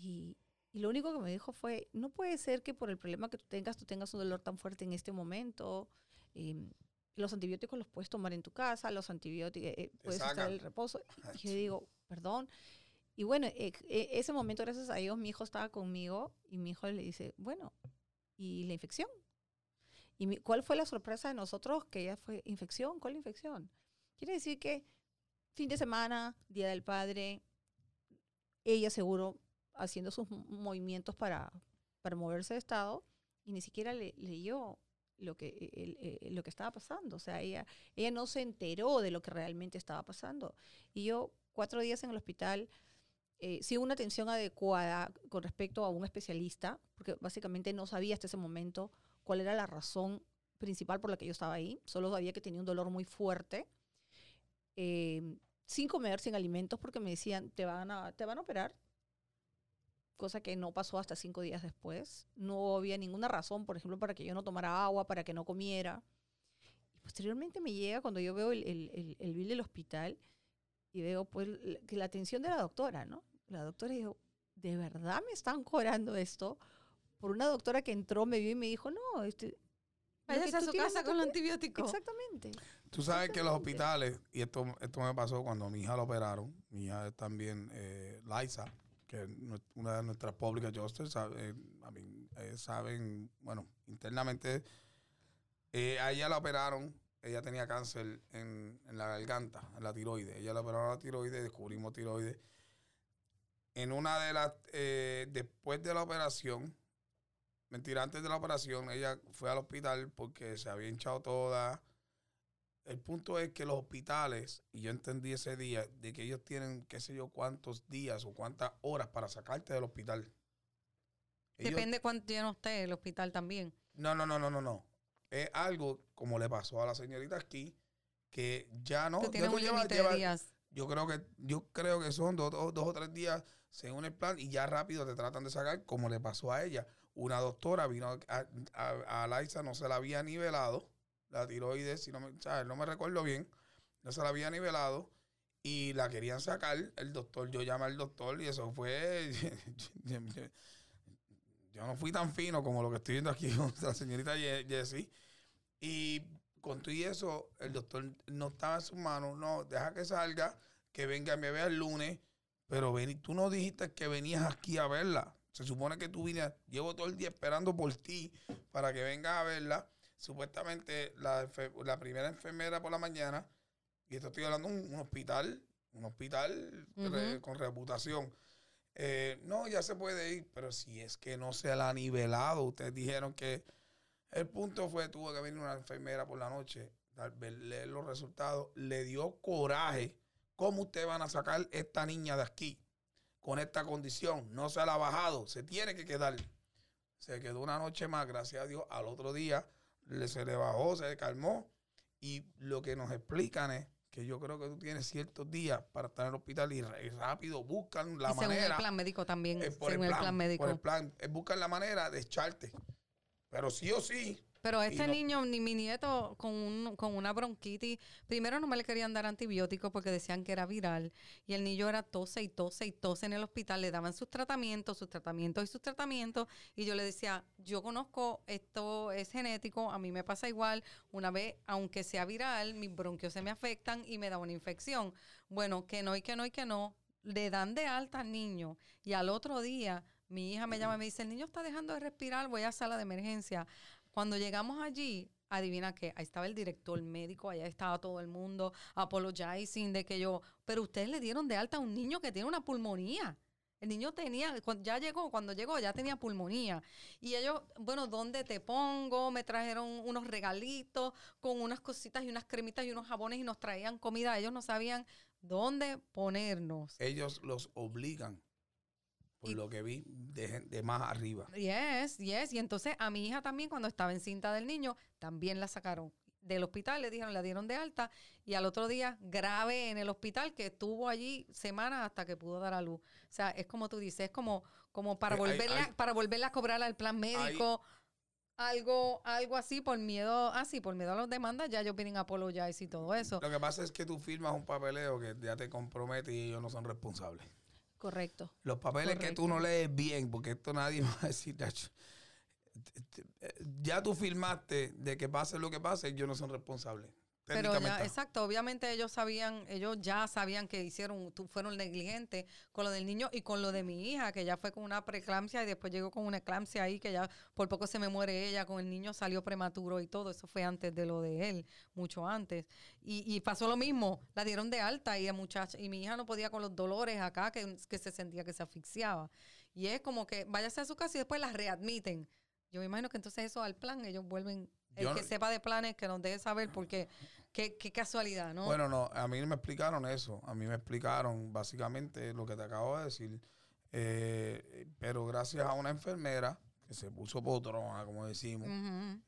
Y, y lo único que me dijo fue, no puede ser que por el problema que tú tengas, tú tengas un dolor tan fuerte en este momento. eh, los antibióticos los puedes tomar en tu casa, los antibióticos, eh, puedes estar en el reposo. Y yo digo, perdón. Y bueno, eh, eh, ese momento, gracias a Dios, mi hijo estaba conmigo y mi hijo le dice, bueno, ¿y la infección? ¿Y mi- cuál fue la sorpresa de nosotros? Que ya fue infección, ¿cuál infección? Quiere decir que fin de semana, Día del Padre, ella seguro haciendo sus mo- movimientos para, para moverse de estado y ni siquiera le- leyó lo que, el- el- lo que estaba pasando. O sea, ella, ella no se enteró de lo que realmente estaba pasando. Y yo, cuatro días en el hospital, eh, sin una atención adecuada con respecto a un especialista, porque básicamente no sabía hasta ese momento cuál era la razón principal por la que yo estaba ahí. Solo sabía que tenía un dolor muy fuerte. eh, sin comer, sin alimentos, porque me decían, te van a, te van a operar. Cosa que no pasó hasta cinco días después. No había ninguna razón, por ejemplo, para que yo no tomara agua, para que no comiera. Y posteriormente me llega cuando yo veo el, el, el, el bill del hospital y veo pues que la atención de la doctora, ¿no? La doctora dijo, ¿de verdad me están cobrando esto? Por una doctora que entró, me vio y me dijo, no, este, lo Váyase a su casa con puede-". antibióticos. Exactamente. Tú sabes que los hospitales, y esto, esto me pasó cuando a mi hija la operaron, mi hija también eh, Liza, que una de nuestras públicas justice, sabe, mean, eh, saben, bueno, internamente, eh, a ella la operaron, ella tenía cáncer en, en la garganta, en la tiroides, ella la operaron la tiroides, descubrimos tiroides. En una de las, eh, después de la operación, mentira, antes de la operación, ella fue al hospital porque se había hinchado toda. El punto es que los hospitales, y yo entendí ese día, de que ellos tienen qué sé yo cuántos días o cuántas horas para sacarte del hospital. Ellos- Depende cuánto llena usted el hospital también. no, no, no, no, no, no. Es algo como le pasó a la señorita aquí, que ya no. Tú un llevas- límite llevas- de días. Yo creo que, yo creo que son dos, dos- dos o tres días según el plan y ya rápido te tratan de sacar, como le pasó a ella. Una doctora vino a, a, a Liza, no se la había nivelado, la tiroides, si no me, ¿sabes? no me recuerdo bien, no se la había nivelado y la querían sacar. El doctor, yo llamé al doctor y eso fue. yo no fui tan fino como lo que estoy viendo aquí con la señorita Jessie. Y con todo y eso, el doctor no estaba en sus manos. No, deja que salga, que venga, me vea el lunes. Pero ven, tú no dijiste que venías aquí a verla. Se supone que tú vienes, llevo todo el día esperando por ti para que vengas a verla. Supuestamente la, la primera enfermera por la mañana, y esto estoy hablando de un, un hospital, un hospital re- con reputación. Eh, no, ya se puede ir, pero si es que no se la ha nivelado, ustedes dijeron que el punto fue, tuvo que venir una enfermera por la noche, dar- ver- leer los resultados, le dio coraje. ¿Cómo ustedes van a sacar esta niña de aquí con esta condición? No se la ha bajado, se tiene que quedar. Se quedó una noche más, gracias a Dios. Al otro día se le bajó, se le calmó. Y lo que nos explican es que yo creo que tú tienes ciertos días para estar en el hospital y, rápido buscan la y según manera. el plan médico también. eh, por, según el el plan, plan médico. por el plan, eh, buscan la manera de echarte. Pero sí o sí, Pero este no- niño, ni mi nieto, con, un- con una bronquitis, primero no me le querían dar antibióticos porque decían que era viral. Y el niño era tose y tose y tose en el hospital. Le daban sus tratamientos, sus tratamientos y sus tratamientos. Y yo le decía, yo conozco, esto es genético, a mí me pasa igual. Una vez, aunque sea viral, mis bronquios se me afectan y me da una infección. Bueno, que no y que no y que no. Le dan de alta al niño. Y al otro día, mi hija me llama y me dice, el niño está dejando de respirar, voy a sala de emergencia. Cuando llegamos allí, adivina qué, ahí estaba el director médico, allá estaba todo el mundo apologizing de que yo, pero ustedes le dieron de alta a un niño que tiene una pulmonía. El niño tenía, ya llegó, cuando llegó ya tenía pulmonía. Y ellos, bueno, ¿dónde te pongo? Me trajeron unos regalitos con unas cositas y unas cremitas y unos jabones y nos traían comida. Ellos no sabían dónde ponernos. ellos los obligan, por Y- lo que vi, de, más arriba. Yes, yes. Y entonces a mi hija también, cuando estaba en cinta del niño, también la sacaron del hospital, le dijeron, la dieron de alta, y al otro día grave en el hospital, que estuvo allí semanas hasta que pudo dar a luz. O sea, es como tú dices, es como, como para Eh, hay- volverle, a- hay- para volverle a cobrar al plan médico. Algo, algo así por miedo, así, por miedo a las demandas, ya ellos vienen a apologize y todo eso. Lo que pasa es que tú firmas un papeleo que ya te compromete y ellos no son responsables. Correcto. Los papeles que tú no lees bien, porque esto nadie va a decir, "Ach, ya tú firmaste de que pase lo que pase, ellos no son responsables. Pero ya, exacto, obviamente ellos sabían, ellos ya sabían que hicieron, fueron negligentes con lo del niño y con lo de mi hija, que ya fue con una preeclampsia y después llegó con una eclampsia ahí, que ya por poco se me muere ella, con el niño salió prematuro y todo, eso fue antes de lo de él, mucho antes. Y, y pasó lo mismo, la dieron de alta y la muchacha, y mi hija no podía con los dolores acá, que, que se sentía que se asfixiaba. Y es como que váyase a su casa y después la readmiten. Yo me imagino que entonces eso al plan, ellos vuelven, el Yo que no- sepa de planes, que nos deje saber, porque qué, qué casualidad, ¿no? Bueno, no, a mí me explicaron eso. A mí me explicaron básicamente lo que te acabo de decir. Eh, pero gracias a una enfermera que se puso potrona, como decimos,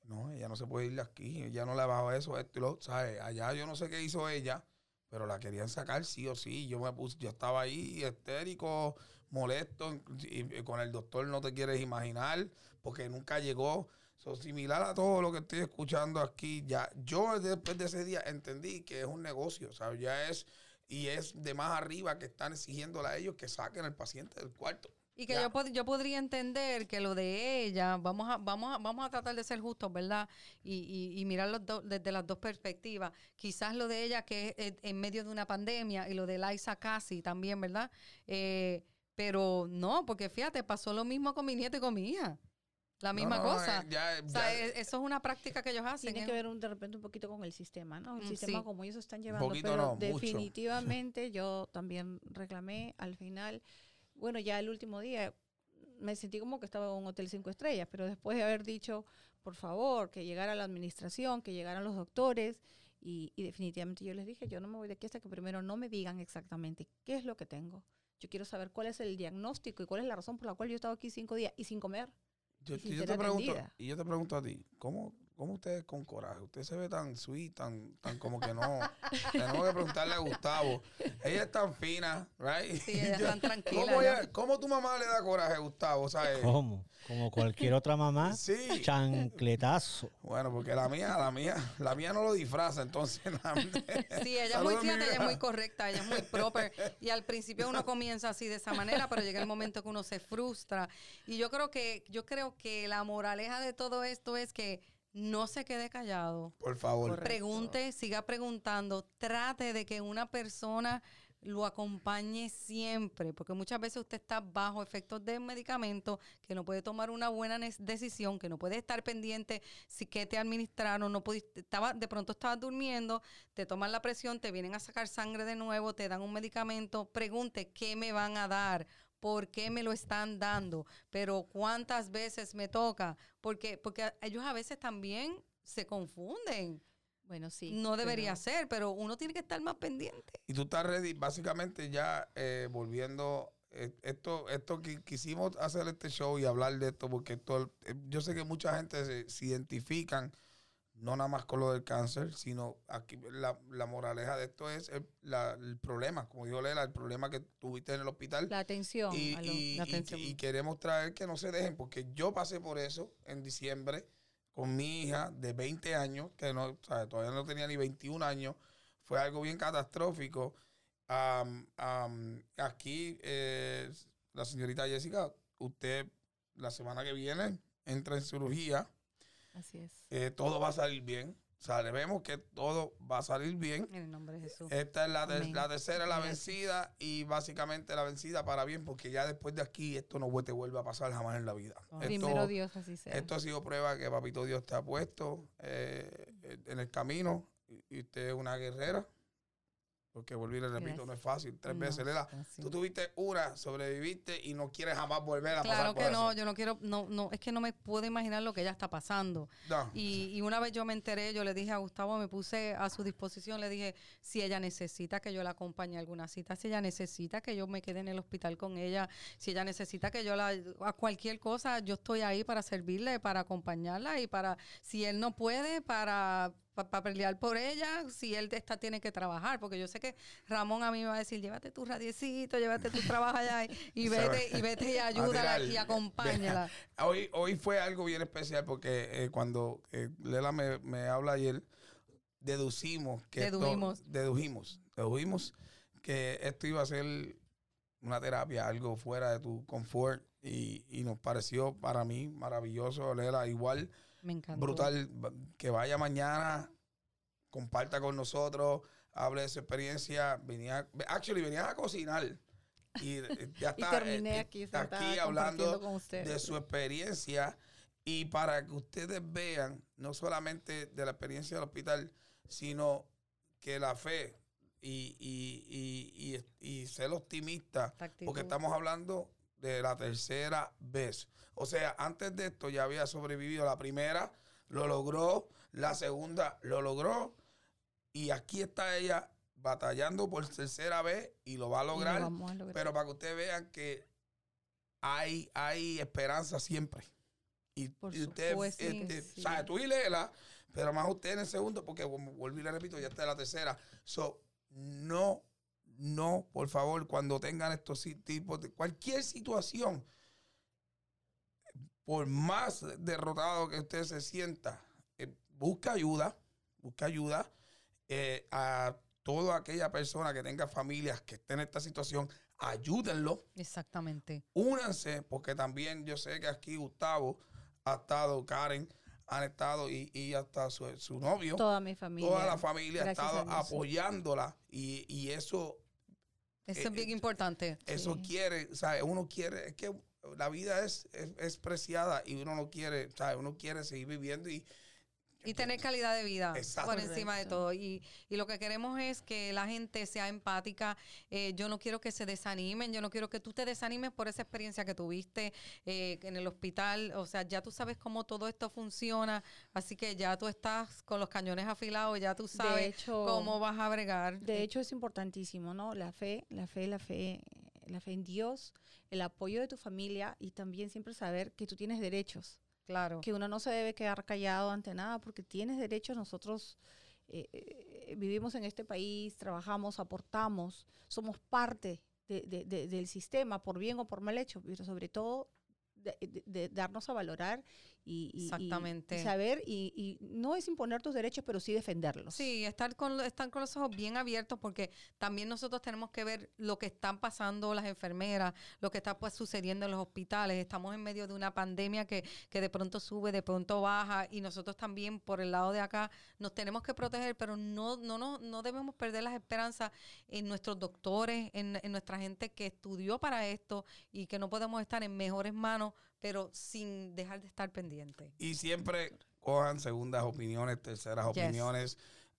no, ella no se puede ir de aquí. Ella no le bajó eso, esto y lo, ¿sabes? Allá yo no sé qué hizo ella, pero la querían sacar sí o sí. Yo me puse, yo estaba ahí histérico, molesto, y, y con el doctor no te quieres imaginar, porque nunca llegó. So, similar a todo lo que estoy escuchando aquí, ya yo después de ese día entendí que es un negocio, ¿sabes? Ya es, y es de más arriba que están exigiéndole a ellos que saquen al paciente del cuarto. Y que yo, pod- yo podría entender que lo de ella, vamos a, vamos a, vamos a tratar de ser justos, ¿verdad? Y, y, y mirar los dos- desde las dos perspectivas. Quizás lo de ella que es en medio de una pandemia y lo de Liza casi también, ¿verdad? Eh, pero no, porque fíjate, pasó lo mismo con mi nieto y con mi hija. La misma no, cosa. eh, ya- o sea, ya- e- eso es una práctica que ellos hacen. Tiene ¿eh? que ver un- de repente un poquito con el sistema, ¿no? El Mm, sistema sí. como ellos están llevando. poquito pero no, mucho. definitivamente yo también reclamé al final. Bueno, ya el último día me sentí como que estaba en un hotel cinco estrellas, pero después de haber dicho, por favor, que llegara la administración, que llegaran los doctores, y, y definitivamente yo les dije, yo no me voy de aquí hasta que primero no me digan exactamente qué es lo que tengo. Yo quiero saber cuál es el diagnóstico y cuál es la razón por la cual yo he estado aquí cinco días y sin comer. Yo, y yo te pregunto, y yo te pregunto a ti, ¿cómo, cómo usted con coraje? Usted se ve tan sweet, tan, tan como que no. Tenemos que preguntarle a Gustavo. Ella es tan fina, right? Sí, ella es tan tranquila. ¿Cómo, ella- cómo tu mamá le da coraje a Gustavo? ¿sabes? ¿Cómo? Como cualquier otra mamá, Sí. chancletazo. Bueno, porque la mía, la mía, la mía no lo disfraza, entonces. la Sí, ella es muy fíjate, ella es muy correcta, ella es muy proper. Y al principio uno comienza así de esa manera, pero llega el momento que uno se frustra. Y yo creo que, yo creo que la moraleja de todo esto es que no se quede callado. Por favor. Correcto. Pregunte, siga preguntando, trate de que una persona lo acompañe siempre, porque muchas veces usted está bajo efectos de medicamentos, que no puede tomar una buena decisión, que no puede estar pendiente si que te administraron, no pudiste, estaba, de pronto estabas durmiendo, te toman la presión, te vienen a sacar sangre de nuevo, te dan un medicamento, pregunte qué me van a dar, por qué me lo están dando, pero cuántas veces me toca, porque, porque ellos a veces también se confunden. Bueno, sí. no debería pero- ser, pero uno tiene que estar más pendiente. Y tú estás ready, básicamente ya eh, volviendo, eh, esto, esto que quisimos hacer este show y hablar de esto, porque esto, eh, yo sé que mucha gente se, se identifican, no nada más con lo del cáncer, sino aquí la, la moraleja de esto es el, la- el problema, como dijo Lela, el problema que tuviste en el hospital. La atención. y, a lo- y- la y- atención. y queremos traer que no se dejen, porque yo pasé por eso en diciembre con mi hija de 20 años, que no, o sea, todavía no tenía ni 21 años. Fue algo bien catastrófico. Am, am, aquí, eh, la señorita Jessica, usted la semana que viene entra en cirugía. Así es. eh, todo va a salir bien. Sabemos que todo va a salir bien. En el nombre de Jesús. Esta es la, Amén. la tercera, la vencida y básicamente la vencida para bien, porque ya después de aquí esto no te vuelve a pasar jamás en la vida. Oh. Primero Dios así sea. esto ha sido prueba que Papito Dios te ha puesto eh, en el camino y usted es una guerrera, porque volví le repito, Gracias. no es fácil. Tres No, veces le da. así. Tú tuviste una, sobreviviste y no quieres jamás volver a Claro pasar por que no, eso. yo no quiero, no, no, es que no me puedo imaginar lo que ella está pasando. No. Y, y una vez yo me enteré, yo le dije a Gustavo, me puse a su disposición, le dije, si ella necesita que yo la acompañe a alguna cita, si ella necesita que yo me quede en el hospital con ella, si ella necesita que yo la, a cualquier cosa, yo estoy ahí para servirle, para acompañarla y para, si él no puede, para, para, pelear por ella, si él está, tiene que trabajar, porque yo sé que Ramón a mí me va a decir, llévate tu radiecito, llévate tu trabajo allá y, y vete, y vete y ayúdala y acompáñala. Hoy, hoy fue algo bien especial porque eh, cuando eh, Lela me, me habla ayer, deducimos que esto- Dedujimos. dedujimos, dedujimos que esto iba a ser una terapia, algo fuera de tu confort y, y nos pareció para mí maravilloso, Lela, igual Me encanta. brutal que vaya mañana, comparta con nosotros, hable de su experiencia, venía, actually venías a cocinar. Y eh, ya y está terminé eh, aquí, está sentada aquí hablando con de su experiencia. Y para que ustedes vean no solamente de la experiencia del hospital, sino que la fe y, y, y, y- y ser optimista, porque estamos hablando de la tercera vez. O sea, antes de esto ya había sobrevivido la primera, lo logró, la segunda lo logró, y aquí está ella batallando por tercera vez y lo va a lo lograr. vamos a lograr. Pero para que ustedes vean que hay, hay esperanza siempre. Y, Por y usted, supuesto este, sí. sabe, tú y Lela, pero más usted en el segundo, porque vuelvo y le repito, ya está en la tercera. So, no, no, por favor, cuando tengan estos tipos de cualquier situación, por más derrotado que usted se sienta, eh, busca ayuda, busca ayuda eh, a toda aquella persona que tenga familias que esté en esta situación, ayúdenlo, Exactamente. únanse, porque también yo sé que aquí Gustavo ha estado, Karen, han estado y, y hasta su, su novio, Toda mi familia. toda la familia ha estado apoyándola y, y eso, Eso Eh, es bien eh, importante. eso Sí. quiere, ¿sabes? Uno quiere, es que la vida es, es, es preciada y uno no quiere, ¿sabes? Uno quiere seguir viviendo y Y tener calidad de vida Exacto. por encima de todo. Y, y lo que queremos es que la gente sea empática. Eh, yo no quiero que se desanimen. Yo no quiero que tú te desanimes por esa experiencia que tuviste eh, en el hospital. O sea, ya tú sabes cómo todo esto funciona. Así que ya tú estás con los cañones afilados. Ya tú sabes hecho- cómo vas a bregar. De hecho, es importantísimo, ¿no? La fe, la fe, la fe, la fe en Dios, el apoyo de tu familia y también siempre saber que tú tienes derechos, claro. que uno no se debe quedar callado ante nada porque tienes derechos. Nosotros eh, eh, vivimos en este país, trabajamos, aportamos, somos parte de- de- de- del sistema por bien o por mal hecho, pero sobre todo de darnos a valorar y, y- y- y Exactamente. saber y, y no es imponer tus derechos, pero sí defenderlos. Sí, estar con, estar con los ojos bien abiertos porque también nosotros tenemos que ver lo que están pasando las enfermeras, lo que está pues sucediendo en los hospitales. Estamos en medio de una pandemia que, que de pronto sube, de pronto baja y nosotros también por el lado de acá nos tenemos que proteger, pero no, no, no, no debemos perder las esperanzas en nuestros doctores, en, en nuestra gente que estudió para esto y que no podemos estar en mejores manos, pero sin dejar de estar pendientes. Y siempre cojan segundas opiniones, terceras Yes. opiniones.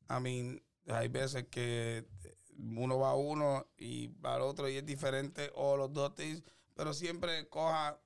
I mean, hay veces que uno va a uno y va al otro y es diferente, o los dos pero siempre coja,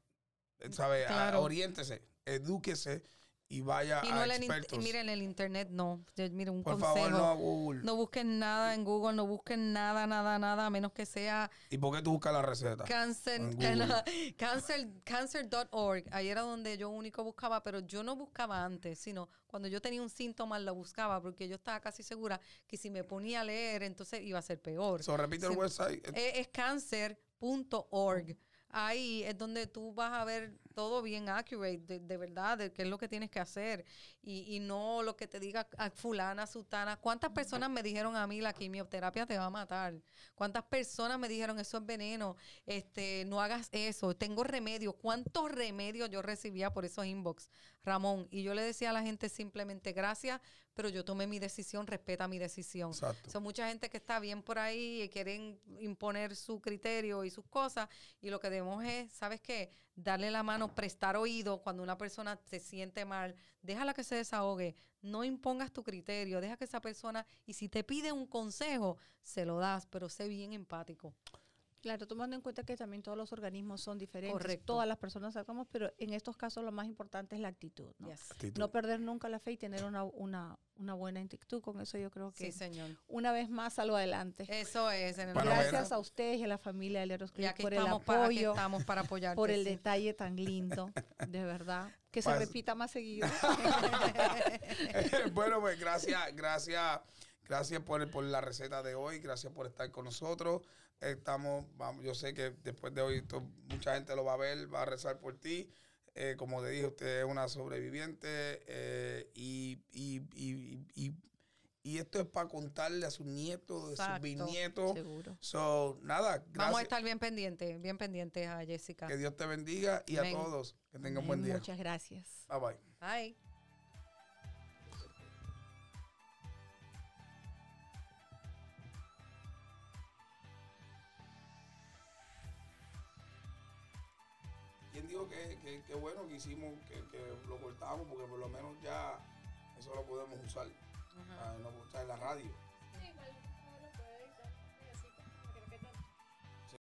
¿sabe? A- Claro. oriéntese, edúquese y vaya Y no a expertos. miren el internet, no. Yo- Mire, un Por consejo. favor, no a Google. No busquen nada en Google, no busquen nada, nada, nada, a menos que sea ¿Y por qué tú buscas la receta? Google. cáncer, cancer.org. Ahí era donde yo único buscaba, pero yo no buscaba antes, sino cuando yo tenía un síntoma lo buscaba, porque yo estaba casi segura que si me ponía a leer, entonces iba a ser peor. So, repite el website. Eh, es cancer.org. Ahí es donde tú vas a ver todo bien accurate, de, de verdad, de qué es lo que tienes que hacer. Y, y no lo que te diga a fulana, sutana. ¿Cuántas personas me dijeron a mí la quimioterapia te va a matar? ¿Cuántas personas me dijeron eso es veneno? Este, no hagas eso, tengo remedio. ¿Cuántos remedios yo recibía por esos inbox, Ramón? Y yo le decía a la gente simplemente gracias, pero yo tomé mi decisión, respeta mi decisión. Exacto. Son mucha gente que está bien por ahí y quieren imponer su criterio y sus cosas. Y lo que debemos es, ¿sabes qué? Darle la mano, prestar oído cuando una persona se siente mal. Déjala que se desahogue. No impongas tu criterio. Deja que esa persona, y si te pide un consejo, se lo das, pero sé bien empático. Claro, tomando en cuenta que también todos los organismos son diferentes, Correcto. todas las personas sacamos, pero en estos casos lo más importante es la actitud, ¿no? Yes. Actitud. No perder nunca la fe y tener una, una, una buena actitud. Con eso yo creo que Sí, señor. una vez más salgo adelante. Eso es. En el Bueno, Gracias bueno. a ustedes y a la familia de Leros y Click aquí por el para, apoyo, estamos para apoyarte. por el sí. detalle tan lindo, de verdad. Que se Pues- repita más seguido. bueno, pues gracias, gracias, gracias por, por la receta de hoy, gracias por estar con nosotros. Estamos, vamos, yo sé que después de hoy esto, mucha gente lo va a ver, va a rezar por ti. Eh, como te dije, usted es una sobreviviente eh, y, y, y, y, esto es para contarle a sus nietos, a sus bisnietos. Seguro. So, nada, Vamos a gracias. estar bien pendientes, bien pendientes a Jessica. Que Dios te bendiga y Amén. a todos. Que tengan buen día. Muchas gracias. Bye bye. Bye. ¿Quién dijo que, que, que bueno que hicimos, que, que lo cortamos? Porque por lo menos ya eso lo podemos usar. Ah, no, o sea, en la radio.